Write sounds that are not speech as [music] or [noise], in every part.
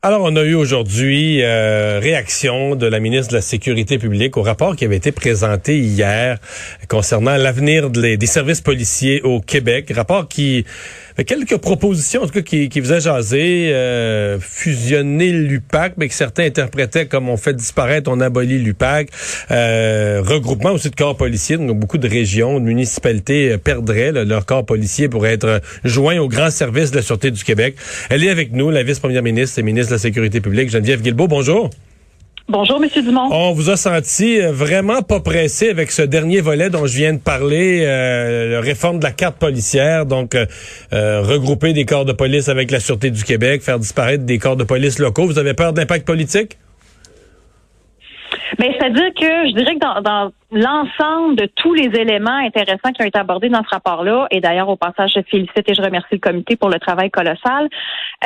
Alors, on a eu aujourd'hui euh, réaction de la ministre de la Sécurité publique au rapport qui avait été présenté hier concernant l'avenir des services policiers au Québec. Rapport qui quelques propositions, en tout cas, qui, qui faisaient jaser, euh, fusionner l'UPAC, mais que certains interprétaient comme on fait disparaître, on abolit l'UPAC, euh, regroupement aussi de corps policiers, donc beaucoup de régions, de municipalités perdraient leur corps policier pour être joints au grand service de la Sûreté du Québec. Elle est avec nous, la vice-première ministre et ministre de la Sécurité publique, Geneviève Guilbeault. Bonjour. Bonjour, Monsieur Dumont. On vous a senti euh, vraiment pas pressé avec ce dernier volet dont je viens de parler, euh, la réforme de la carte policière, donc euh, regrouper des corps de police avec la Sûreté du Québec, faire disparaître des corps de police locaux. Vous avez peur d'impact politique? Mais c'est-à-dire que je dirais que dans, dans l'ensemble de tous les éléments intéressants qui ont été abordés dans ce rapport-là, et d'ailleurs au passage, je félicite et je remercie le comité pour le travail colossal.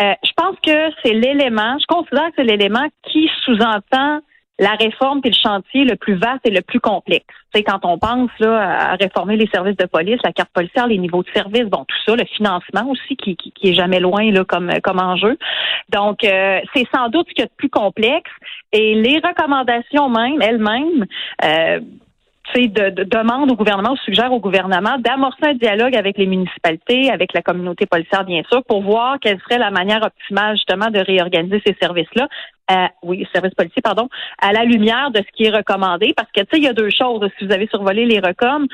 Euh, je pense que c'est l'élément, je considère que c'est l'élément qui sous-entend la réforme et le chantier le plus vaste et le plus complexe. C'est quand on pense là, à réformer les services de police, la carte policière, les niveaux de service, bon tout ça, le financement aussi qui, qui, est jamais loin là comme comme enjeu. Donc euh, c'est sans doute ce qui est le plus complexe et les recommandations même elles-mêmes. Euh, de, de, au gouvernement, ou suggère au gouvernement d'amorcer un dialogue avec les municipalités, avec la communauté policière, bien sûr, pour voir quelle serait la manière optimale, justement, de réorganiser ces services-là. Oui, services policiers, pardon, à la lumière de ce qui est recommandé. Parce que, tu sais, il y a deux choses. Si vous avez survolé les recoms,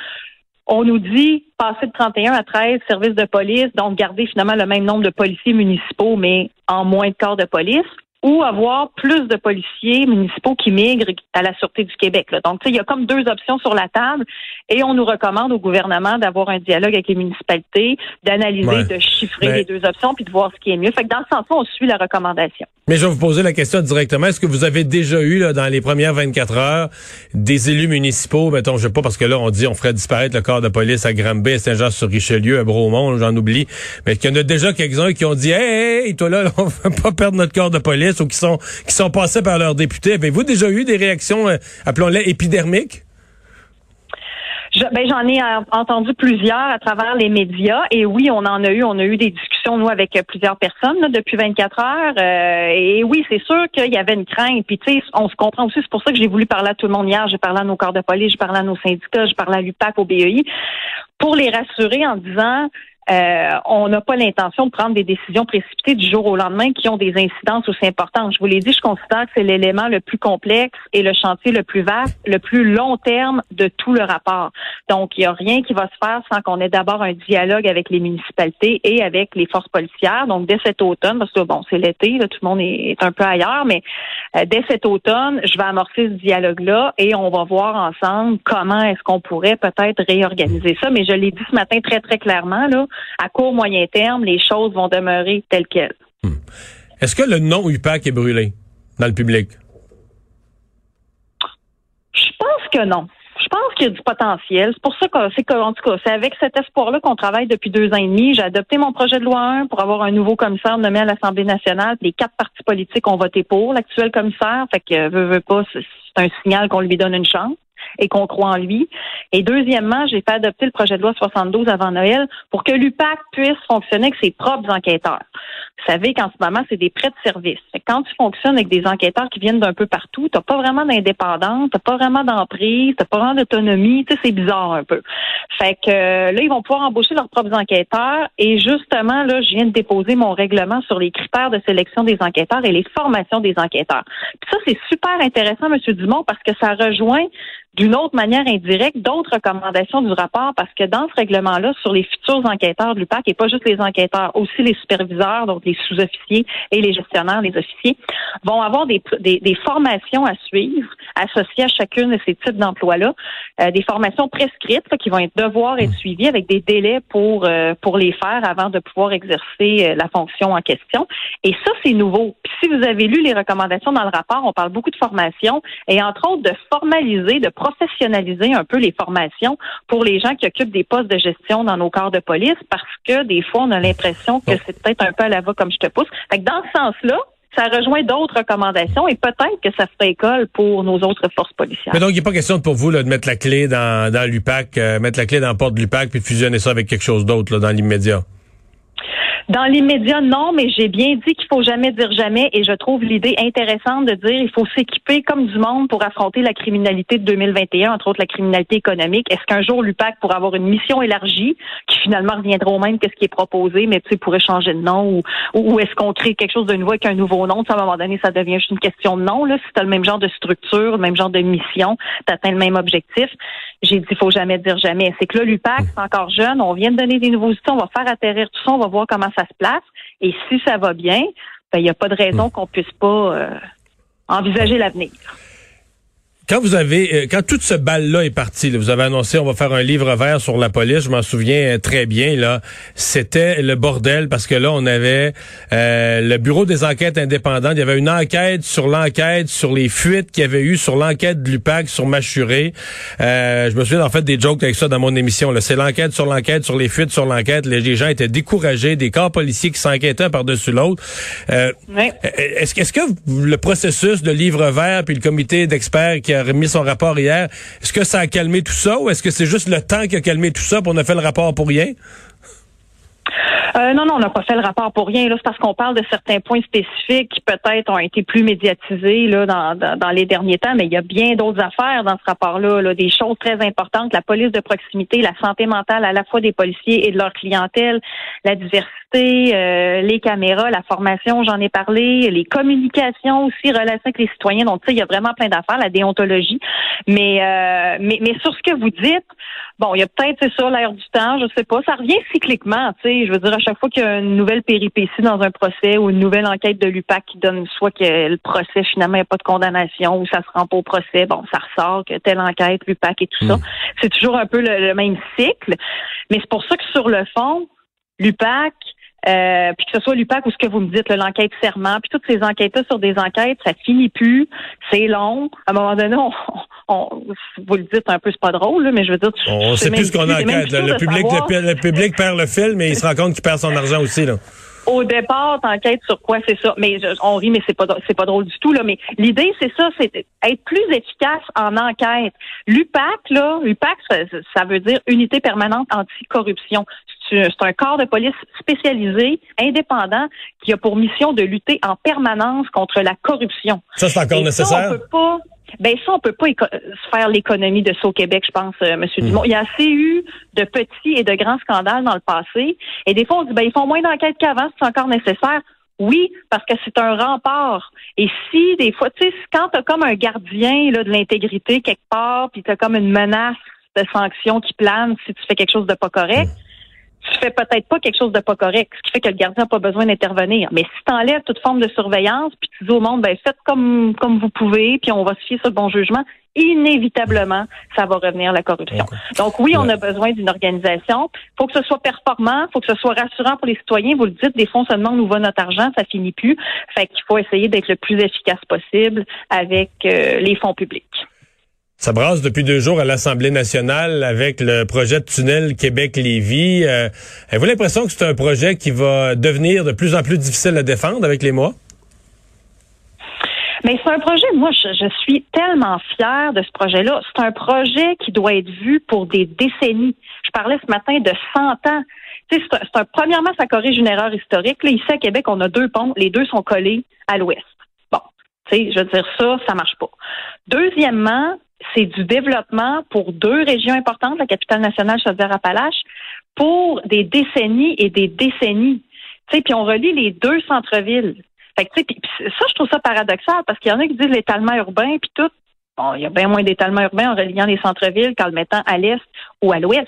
on nous dit passer de 31 à 13 services de police, donc garder finalement le même nombre de policiers municipaux, mais en moins de corps de police ou avoir plus de policiers municipaux qui migrent à la Sûreté du Québec. Là. Donc, il y a comme deux options sur la table et on nous recommande au gouvernement d'avoir un dialogue avec les municipalités, d'analyser, de chiffrer les deux options puis de voir ce qui est mieux. Fait que dans ce sens-là, on suit la recommandation. Mais je vais vous poser la question directement. Est-ce que vous avez déjà eu, là, dans les premières 24 heures, des élus municipaux, mettons, je sais pas, parce que là, on dit on ferait disparaître le corps de police à Granby, à Saint-Jean-sur-Richelieu, à Bromont, j'en oublie. Mais qu'il y en a déjà quelques-uns qui ont dit, hey, hey, toi là, [laughs] on veut pas perdre notre corps de police? Ou qui sont qui sont passés par leurs députés. Avez-vous déjà eu des réactions, euh, appelons-les épidermiques? ben, j'en ai euh, entendu plusieurs à travers les médias et oui, on en a eu, on a eu des discussions nous avec euh, plusieurs personnes depuis 24 heures et oui, c'est sûr qu'il y avait une crainte. Puis tu sais, on se comprend aussi. C'est pour ça que j'ai voulu parler à tout le monde hier. J'ai parlé à nos corps de police, j'ai parlé à nos syndicats, j'ai parlé à l'UPAC, au BEI, pour les rassurer en disant euh, on n'a pas l'intention de prendre des décisions précipitées du jour au lendemain qui ont des incidences aussi importantes. Je vous l'ai dit, je considère que c'est l'élément le plus complexe et le chantier le plus vaste, le plus long terme de tout le rapport. Donc, il n'y a rien qui va se faire sans qu'on ait d'abord un dialogue avec les municipalités et avec les forces policières. Donc, dès cet automne, parce que bon, c'est l'été, tout le monde est, un peu ailleurs, mais euh, dès cet automne, je vais amorcer ce dialogue-là et on va voir ensemble comment est-ce qu'on pourrait peut-être réorganiser ça. Mais je l'ai dit ce matin très, très clairement, là, à court, moyen terme, les choses vont demeurer telles quelles. Hmm. Est-ce que le nom UPAC est brûlé dans le public? Je pense que non. Je pense qu'il y a du potentiel. C'est pour ça que c'est en tout cas, c'est avec cet espoir-là qu'on travaille depuis deux ans et demi. J'ai adopté mon projet de loi 1 pour avoir un nouveau commissaire nommé à l'Assemblée nationale. Les quatre partis politiques ont voté pour l'actuel commissaire. Fait que veut, veut pas, c'est un signal qu'on lui donne une chance et qu'on croit en lui. Et deuxièmement, j'ai fait adopter le projet de loi 72 avant Noël pour que l'UPAC puisse fonctionner avec ses propres enquêteurs. Vous savez qu'en ce moment, c'est des prêts de service. Quand tu fonctionnes avec des enquêteurs qui viennent d'un peu partout, t'as pas vraiment d'indépendance, t'as pas vraiment d'emprise, t'as pas vraiment d'autonomie. Tu sais, c'est bizarre un peu. Fait que euh, là, ils vont pouvoir embaucher leurs propres enquêteurs. Et justement, là, je viens de déposer mon règlement sur les critères de sélection des enquêteurs et les formations des enquêteurs. Puis ça, c'est super intéressant, Monsieur Dumont, parce que ça rejoint d'une autre manière indirecte d'autres recommandations du rapport parce que dans ce règlement-là, sur les futurs enquêteurs de l'UPAC, et pas juste les enquêteurs, aussi les superviseurs, donc les sous-officiers et les gestionnaires, les officiers, vont avoir des, des, formations à suivre associées à chacune de ces types d'emplois-là, euh, des formations prescrites qui vont être devoir être suivies avec des délais pour, euh, pour les faire avant de pouvoir exercer euh, la fonction en question. Et ça, c'est nouveau. Puis si vous avez lu les recommandations dans le rapport, on parle beaucoup de formation et entre autres de formaliser, de professionnaliser un peu les formations pour les gens qui occupent des postes de gestion dans nos corps de police parce que des fois, on a l'impression que c'est peut-être un peu à la va comme je te pousse. Fait que dans ce sens-là, ça rejoint d'autres recommandations et peut-être que ça ferait école pour nos autres forces policières. Mais donc, il n'est pas question pour vous là, de mettre la clé dans, dans l'UPAC, euh, mettre la clé dans la porte de l'UPAC puis de fusionner ça avec quelque chose d'autre dans l'immédiat? Dans l'immédiat, non, mais j'ai bien dit qu'il faut jamais dire jamais et je trouve l'idée intéressante de dire il faut s'équiper comme du monde pour affronter la criminalité de 2021, entre autres la criminalité économique. Est-ce qu'un jour l'UPAC pourrait avoir une mission élargie qui finalement reviendra au même que ce qui est proposé, mais tu sais, pourrait changer de nom ou, ou est-ce qu'on crée quelque chose de nouveau avec un nouveau nom? à un moment donné, ça devient juste une question de nom. Là. Si tu as le même genre de structure, le même genre de mission, tu atteins le même objectif. J'ai dit il faut jamais dire jamais. C'est que là, l'UPAC, c'est encore jeune, on vient de donner des nouveaux outils, on va faire atterrir tout ça, on va voir comment ça se place. Et si ça va bien, ben, il n'y a pas de raison hmm. qu'on puisse pas euh, envisager l'avenir. Quand vous avez, euh, quand toute ce bal-là est parti, vous avez annoncé on va faire un livre vert sur la police. Je m'en souviens euh, très bien. Là, c'était le bordel parce que là on avait euh, le bureau des enquêtes indépendantes. Il y avait une enquête sur l'enquête sur les fuites qu'il y avait eu sur l'enquête de l'UPAC sur Machuré. je me souviens en fait des jokes avec ça dans mon émission. C'est l'enquête sur l'enquête sur les fuites sur l'enquête. Les gens étaient découragés, des corps policiers qui s'enquêtaient par-dessus l'autre. Est-ce est-ce que le processus de livre vert puis le comité d'experts qui a remis son rapport hier. Est-ce que ça a calmé tout ça ou est-ce que c'est juste le temps qui a calmé tout ça pour on a fait le rapport pour rien? Euh, non, non, on n'a pas fait le rapport pour rien. C'est parce qu'on parle de certains points spécifiques qui peut-être ont été plus médiatisés là dans, dans, les derniers temps, mais il y a bien d'autres affaires dans ce rapport-là, là, des choses très importantes, la police de proximité, la santé mentale à la fois des policiers et de leur clientèle, la diversité, euh, les caméras, la formation, j'en ai parlé, les communications aussi, relations avec les citoyens. Donc, tu sais, il y a vraiment plein d'affaires, la déontologie. Mais, euh, mais, mais sur ce que vous dites, bon, il y a peut-être, c'est ça, l'air du temps, je sais pas. Ça revient cycliquement, tu sais. Je veux dire, à chaque fois qu'il y a une nouvelle péripétie dans un procès ou une nouvelle enquête de l'UPAC qui donne soit que le procès, finalement, il n'y a pas de condamnation ou ça se rend pas au procès, bon, ça ressort que telle enquête, l'UPAC et tout ça. Hmm. C'est toujours un peu le même cycle. Mais c'est pour ça que sur le fond, l'UPAC, euh, puis que ce soit l'UPAC ou ce que vous me dites, l'enquête serment, puis toutes ces enquêtes-là sur des enquêtes, ça finit plus, c'est long. À un moment donné, on, [laughs] vous le dites un peu, c'est pas drôle, mais je veux dire... On sait plus ce qu'on enquête. Le public, le, public perd le fil, mais il se rend compte qu'il perd son argent aussi. Là. Au départ, t'enquêtes sur quoi, c'est ça. Mais on rit, mais c'est pas c'est pas drôle du tout là. Mais l'idée, c'est ça, c'est être plus efficace en enquête. L'UPAC, là, l'UPAC, ça, veut dire Unité permanente anticorruption c'est un corps de police spécialisé, indépendant, qui a pour mission de lutter en permanence contre la corruption. Ça, c'est encore nécessaire? Ça, on peut pas, ben ça, on peut pas faire l'économie de ça au Québec, je pense, euh, Monsieur hmm. Dumont. Il y a assez eu de petits et de grands scandales dans le passé. Et des fois, on dit, ben, ils font moins d'enquêtes qu'avant, c'est encore nécessaire. Oui, parce que c'est un rempart. Et si des fois, tu sais, quand tu as comme un gardien là, de l'intégrité quelque part, puis tu as comme une menace de sanction qui plane si tu fais quelque chose de pas correct, hmm tu fais peut-être pas quelque chose de pas correct, ce qui fait que le gardien n'a pas besoin d'intervenir. Mais si tu enlèves toute forme de surveillance, puis tu dis au monde, ben faites comme comme vous pouvez, puis on va se fier sur le bon jugement, inévitablement, ça va revenir la corruption. Donc oui, on a besoin d'une organisation. Il faut que ce soit performant, il faut que ce soit rassurant pour les citoyens. Vous le dites, des fonds se demandent où va notre argent, ça finit plus. Fait qu'il faut essayer d'être le plus efficace possible avec euh, les fonds publics. Ça brasse depuis deux jours à l'Assemblée nationale avec le projet de tunnel Québec-Lévis. Euh, avez-vous l'impression que c'est un projet qui va devenir de plus en plus difficile à défendre avec les mois? Mais c'est un projet, moi, je, suis tellement fière de ce projet-là. C'est un projet qui doit être vu pour des décennies. Je parlais ce matin de 100 ans. C'est un, premièrement, ça corrige une erreur historique. Là, ici à Québec, on a deux ponts. Les deux sont collés à l'ouest. Bon, tu sais, je veux dire ça, ça marche pas. Deuxièmement, c'est du développement pour deux régions importantes, la capitale nationale Chaudière-Appalaches, pour des décennies et des décennies. Tu puis on relie les deux centres-villes. Ça, je trouve ça paradoxal parce qu'il y en a qui disent l'étalement urbain, puis tout. Bon, il y a bien moins d'étalement urbain en reliant les centres-villes qu'en le mettant à l'est ou à l'ouest.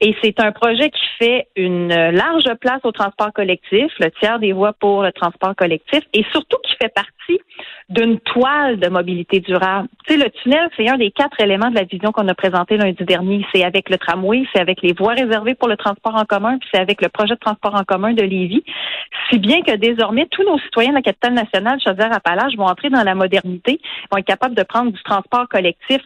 Et c'est un projet qui fait une large place au transport collectif, le tiers des voies pour le transport collectif, et surtout qui fait partie d'une toile de mobilité durable. Tu sais, le tunnel, c'est un des quatre éléments de la vision qu'on a présenté lundi dernier. C'est avec le tramway, c'est avec les voies réservées pour le transport en commun, puis c'est avec le projet de transport en commun de Lévis. Si bien que désormais, tous nos citoyens de la capitale nationale, Chaudière-Appalaches, vont entrer dans la modernité, vont être capables de prendre du transport collectif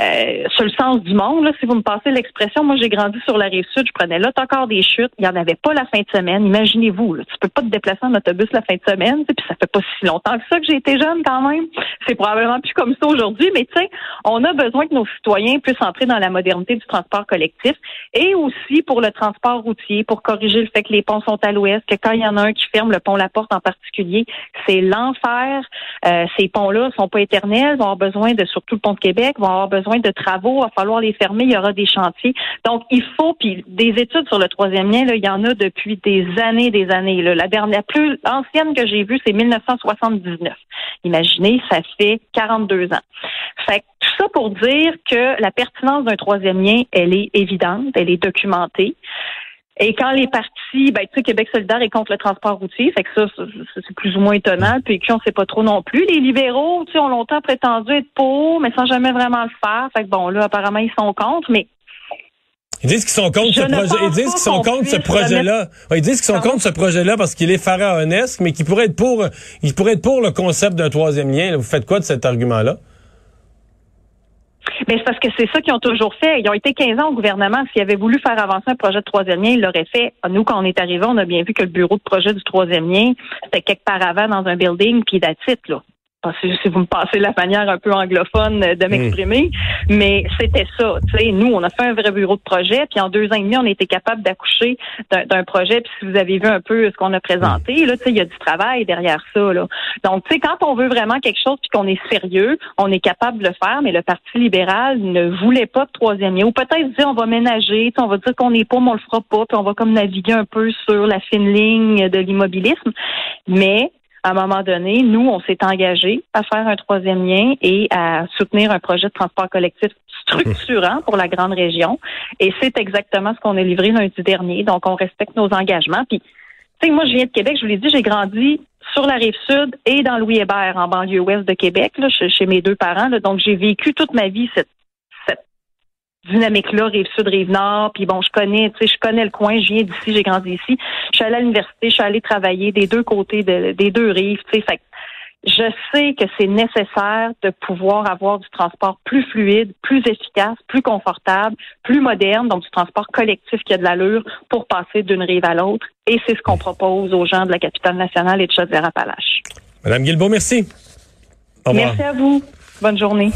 euh, sur le sens du monde. Là, si vous me passez l'expression, moi j'ai grandi sur la rive sud, je prenais encore des chutes, il n'y en avait pas la fin de semaine. Imaginez-vous, là, tu peux pas te déplacer en autobus la fin de semaine, puis ça fait pas si longtemps que ça que j'ai été jeune quand même. C'est probablement plus comme ça aujourd'hui, mais tu sais, on a besoin que nos citoyens puissent entrer dans la modernité du transport collectif et aussi pour le transport routier, pour corriger le fait que les ponts sont à l'ouest, que quand il y en a un qui ferme le pont La Porte en particulier, c'est l'enfer. Euh, ces ponts-là sont pas éternels, vont avoir besoin de surtout le pont de Québec, vont avoir besoin de travaux, il va falloir les fermer, il y aura des chantiers. Donc, il faut, puis des études sur le troisième lien, là, il y en a depuis des années, des années. La dernière, plus ancienne que j'ai vue, c'est 1979. Imaginez, ça fait 42 ans. Fait que tout ça pour dire que la pertinence d'un troisième lien, elle est évidente, elle est documentée. Et quand les partis, ben, tu sais, Québec solidaire est contre le transport routier, fait que ça, c'est plus ou moins étonnant. Puis qui on sait pas trop non plus. Les libéraux, tu sais, ont longtemps prétendu être pour, mais sans jamais vraiment le faire. Fait que bon, là, apparemment, ils sont contre, mais ils disent qu'ils sont contre ce projet. Ils disent qu'ils sont contre ce projet-là. ils disent qu'ils sont contre ce projet-là parce qu'il est pharaonesque, mais qu'il pourrait être pour, il pourrait être pour le concept d'un troisième lien. Vous faites quoi de cet argument-là? Mais c'est parce que c'est ça qu'ils ont toujours fait. Ils ont été 15 ans au gouvernement. S'ils avaient voulu faire avancer un projet de troisième lien, ils l'auraient fait. Nous, quand on est arrivé, on a bien vu que le bureau de projet du troisième lien, c'était quelque part avant dans un building, puis d'attitude, là si vous me passez la manière un peu anglophone de hmm. m'exprimer, mais c'était ça. sais, Nous, on a fait un vrai bureau de projet, puis en deux ans et demi, on a été capable d'accoucher d'un projet. Puis si vous avez vu un peu ce qu'on a présenté, là, il y a du travail derrière ça. Là. Donc, tu sais, quand on veut vraiment quelque chose puis qu'on est sérieux, on est capable de le faire, mais le Parti libéral ne voulait pas de troisième lien. Ou peut-être dire on va ménager, on va dire qu'on n'est pas, mais on le fera pas, puis on va comme naviguer un peu sur la fine ligne de l'immobilisme. Mais à un moment donné, nous, on s'est engagé à faire un troisième lien et à soutenir un projet de transport collectif structurant pour la grande région. Et c'est exactement ce qu'on a livré lundi dernier. Donc, on respecte nos engagements. Puis, tu sais, moi, je viens de Québec, je vous l'ai dit, j'ai grandi sur la rive sud et dans Louis Hébert, en banlieue ouest de Québec, chez mes deux parents. donc, j'ai vécu toute ma vie cette dynamique-là, rive sud, rive nord. Puis bon, je connais, tu sais, je connais le coin. Je viens d'ici, j'ai grandi ici. Je suis allée à l'université, je suis allée travailler des deux côtés des deux rives. Tu sais, fait je sais que c'est nécessaire de pouvoir avoir du transport plus fluide, plus efficace, plus confortable, plus moderne, donc du transport collectif qui a de l'allure pour passer d'une rive à l'autre. Et c'est ce qu'on propose aux gens de la capitale nationale et de Chaudière-Appalaches. Madame Guilbeault, merci. Merci à vous. Bonne journée.